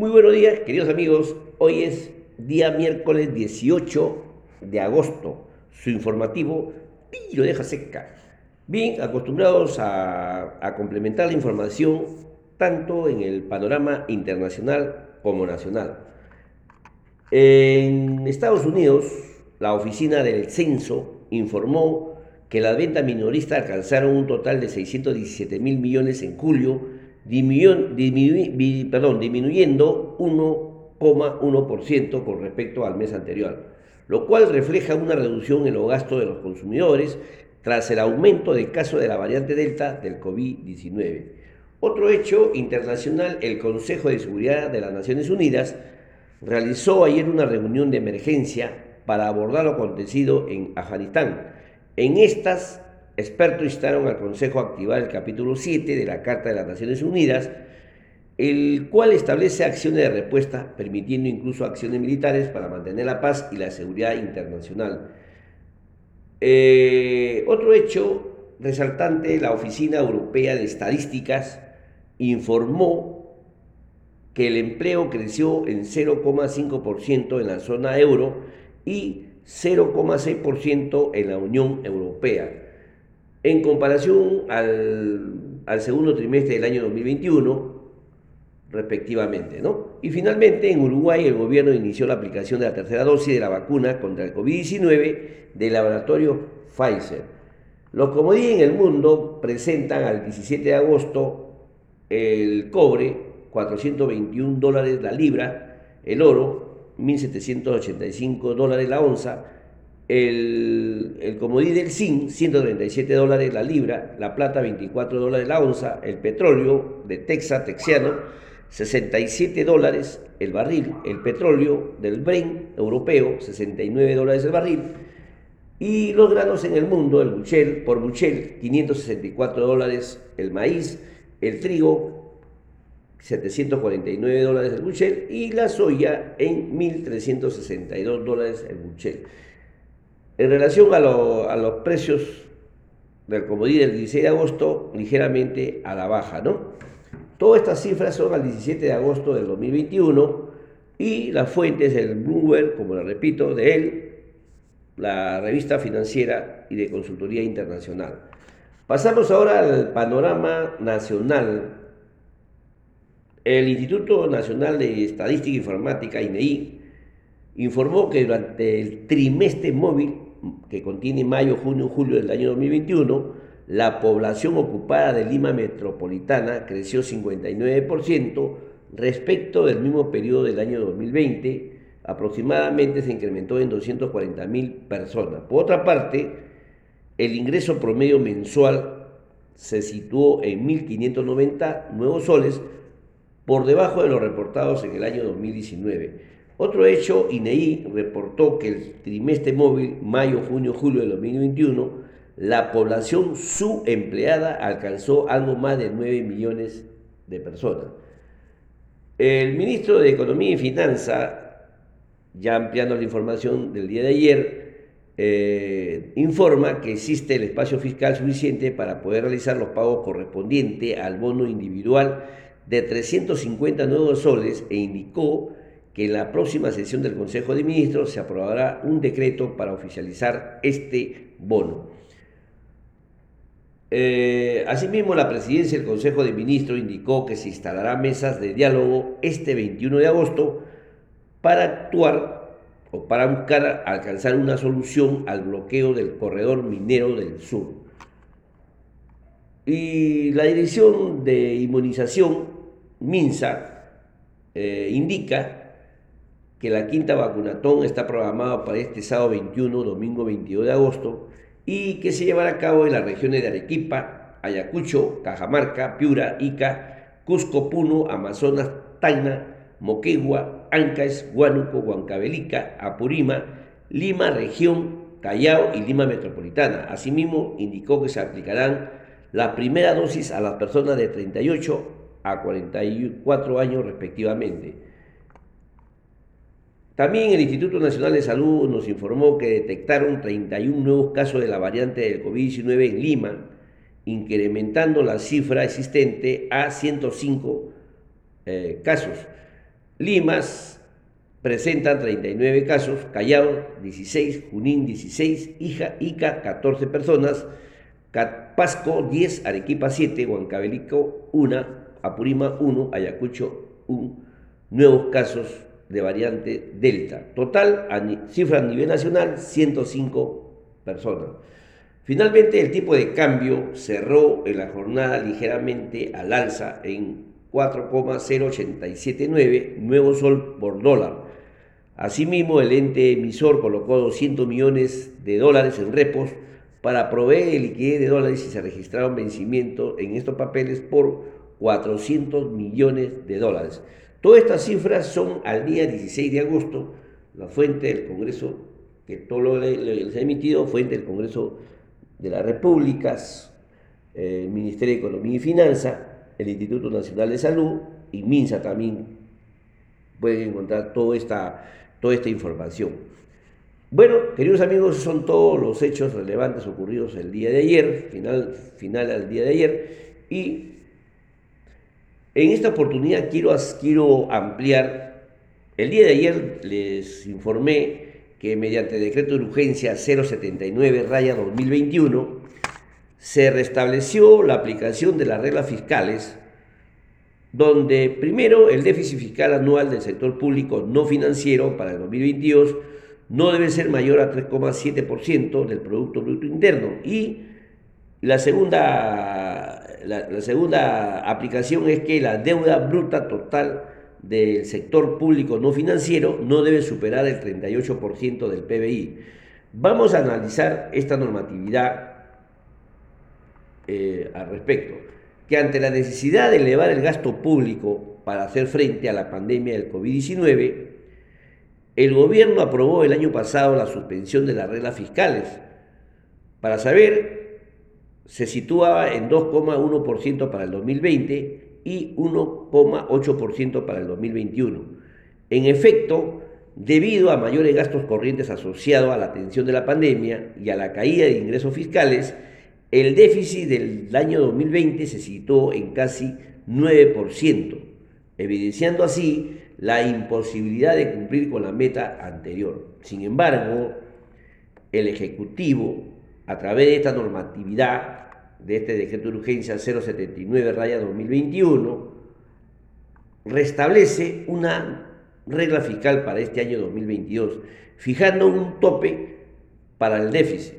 Muy buenos días, queridos amigos. Hoy es día miércoles 18 de agosto. Su informativo lo deja seca. Bien, acostumbrados a, a complementar la información tanto en el panorama internacional como nacional. En Estados Unidos, la oficina del censo informó que las ventas minoristas alcanzaron un total de 617 mil millones en julio, perdón, disminuyendo 1,1% con respecto al mes anterior, lo cual refleja una reducción en los gastos de los consumidores tras el aumento del caso de la variante Delta del COVID-19. Otro hecho internacional, el Consejo de Seguridad de las Naciones Unidas realizó ayer una reunión de emergencia para abordar lo acontecido en Afganistán. En estas, expertos instaron al Consejo a activar el capítulo 7 de la Carta de las Naciones Unidas, el cual establece acciones de respuesta, permitiendo incluso acciones militares para mantener la paz y la seguridad internacional. Eh, otro hecho resaltante, la Oficina Europea de Estadísticas informó que el empleo creció en 0,5% en la zona euro y 0,6% en la Unión Europea. En comparación al, segundo trimestre del año 2021, respectivamente. ¿no? Y finalmente, en Uruguay, el gobierno inició la aplicación de la tercera dosis de la vacuna contra el COVID-19 del laboratorio Pfizer. Los comodíes en el mundo presentan al 17 de agosto el cobre, 421 dólares la libra, el oro, 1.785 dólares la onza, el, el comodín del zinc, 137 dólares la libra, la plata, 24 dólares la onza, el petróleo de Texas, texiano, 67 dólares el barril, el petróleo del Brent europeo, 69 dólares el barril, y los granos en el mundo, el buchel, por buchel, 564 dólares el maíz, el trigo, 749 dólares el buchel y la soya en 1.362 dólares el buchel. En relación a, a, los precios del comodín del 16 de agosto, ligeramente a la baja, ¿no? Todas estas cifras son al 17 de agosto del 2021 y la fuente es el Bloomberg, como le repito, de él, la revista financiera y de consultoría internacional. Pasamos ahora al panorama nacional el Instituto Nacional de Estadística e Informática, INEI, informó que durante el trimestre móvil, que contiene mayo, junio, julio del año 2021, la población ocupada de Lima Metropolitana creció 59% respecto del mismo periodo del año 2020, aproximadamente se incrementó en 240 mil personas. Por otra parte, el ingreso promedio mensual se situó en 1.590 nuevos soles, por debajo de los reportados en el año 2019. Otro hecho, INEI reportó que el trimestre móvil, mayo, junio, julio de 2021, la población subempleada alcanzó algo más de 9 millones de personas. El ministro de Economía y Finanza, ya ampliando la información del día de ayer, eh, informa que existe el espacio fiscal suficiente para poder realizar los pagos correspondientes al bono individual de 350 nuevos soles e indicó que en la próxima sesión del Consejo de Ministros se aprobará un decreto para oficializar este bono. Eh, asimismo, la presidencia del Consejo de Ministros indicó que se instalará mesas de diálogo este 21 de agosto para actuar o para buscar alcanzar una solución al bloqueo del corredor minero del sur. Y la Dirección de Inmunización MINSA eh, indica que la quinta vacunatón está programada para este sábado 21, domingo 22 de agosto y que se llevará a cabo en las regiones de Arequipa, Ayacucho, Cajamarca, Piura, Ica, Cusco, Puno, Amazonas, Tacna, Moquegua, Ancaes, Huánuco, Huancavelica, Apurima, Lima, región, Callao y Lima Metropolitana. Asimismo, indicó que se aplicarán la primera dosis a las personas de 38 a 44 años respectivamente. También el Instituto Nacional de Salud nos informó que detectaron 31 nuevos casos de la variante del COVID-19 en Lima, incrementando la cifra existente a 105 eh, casos. Limas presentan 39 casos, Callao 16, Junín 16, Ija, Ica 14 personas, Pasco 10, Arequipa 7, Huancavelico 1, Apurima 1, Ayacucho 1, nuevos casos de variante Delta. Total, cifra a nivel nacional, 105 personas. Finalmente, el tipo de cambio cerró en la jornada ligeramente al alza en 4,0879 nuevo sol por dólar. Asimismo, el ente emisor colocó 200 millones de dólares en repos para proveer liquidez de dólares y se registraron vencimientos en estos papeles por 400 millones de dólares. Todas estas cifras son al día 16 de agosto, la fuente del Congreso, que todo lo que les ha emitido, fuente del Congreso de las Repúblicas, el Ministerio de Economía y Finanza, el Instituto Nacional de Salud y MINSA también pueden encontrar toda esta, toda esta información. Bueno, queridos amigos, son todos los hechos relevantes ocurridos el día de ayer, final, final al día de ayer, y en esta oportunidad quiero, quiero ampliar, el día de ayer les informé que mediante decreto de urgencia 079 raya 2021, se restableció la aplicación de las reglas fiscales, donde primero el déficit fiscal anual del sector público no financiero para el 2022 no debe ser mayor a 3,7% del Producto Bruto Interno. Y la segunda, la, segunda aplicación es que la deuda bruta total del sector público no financiero no debe superar el 38% del PBI. Vamos a analizar esta normatividad eh, al respecto, que ante la necesidad de elevar el gasto público para hacer frente a la pandemia del COVID-19, el gobierno aprobó el año pasado la suspensión de las reglas fiscales. Para saber, se situaba en 2,1% para el 2020 y 1,8% para el 2021. En efecto, debido a mayores gastos corrientes asociados a la atención de la pandemia y a la caída de ingresos fiscales, el déficit del año 2020 se situó en casi 9%, evidenciando así la imposibilidad de cumplir con la meta anterior. Sin embargo, el Ejecutivo, a través de esta normatividad, de este decreto de urgencia 079-2021, restablece una regla fiscal para este año 2022, fijando un tope para el déficit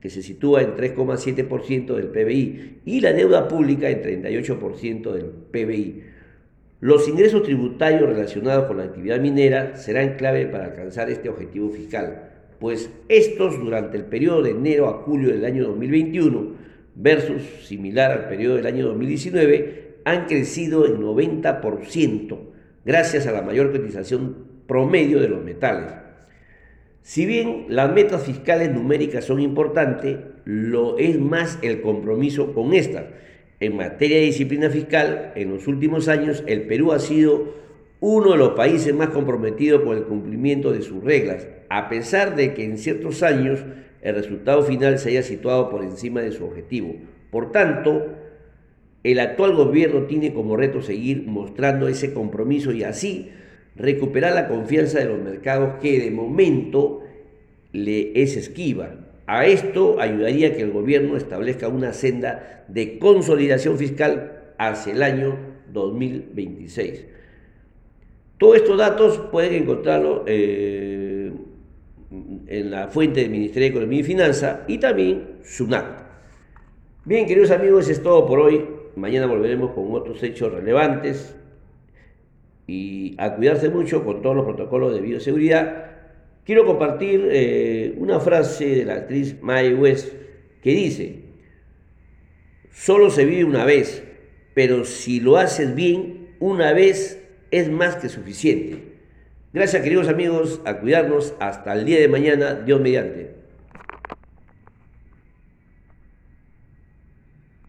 que se sitúa en 3,7% del PBI, y la deuda pública en 38% del PBI. Los ingresos tributarios relacionados con la actividad minera serán clave para alcanzar este objetivo fiscal, pues estos durante el periodo de enero a julio del año 2021 versus similar al periodo del año 2019 han crecido en 90% gracias a la mayor cotización promedio de los metales si bien las metas fiscales numéricas son importantes, lo es más el compromiso con estas. En materia de disciplina fiscal, en los últimos años el Perú ha sido uno de los países más comprometidos con el cumplimiento de sus reglas, a pesar de que en ciertos años el resultado final se haya situado por encima de su objetivo. Por tanto, el actual gobierno tiene como reto seguir mostrando ese compromiso y así recuperar la confianza de los mercados que de momento le es esquiva. A esto ayudaría que el gobierno establezca una senda de consolidación fiscal hacia el año 2026. Todos estos datos pueden encontrarlo eh, en la fuente del Ministerio de Economía y Finanza y también SUNAT. Bien, queridos amigos, es todo por hoy. Mañana volveremos con otros hechos relevantes y a cuidarse mucho con todos los protocolos de bioseguridad. Quiero compartir eh, una frase de la actriz Mae West que dice, solo se vive una vez, pero si lo haces bien, una vez es más que suficiente. Gracias queridos amigos, a cuidarnos hasta el día de mañana, Dios mediante.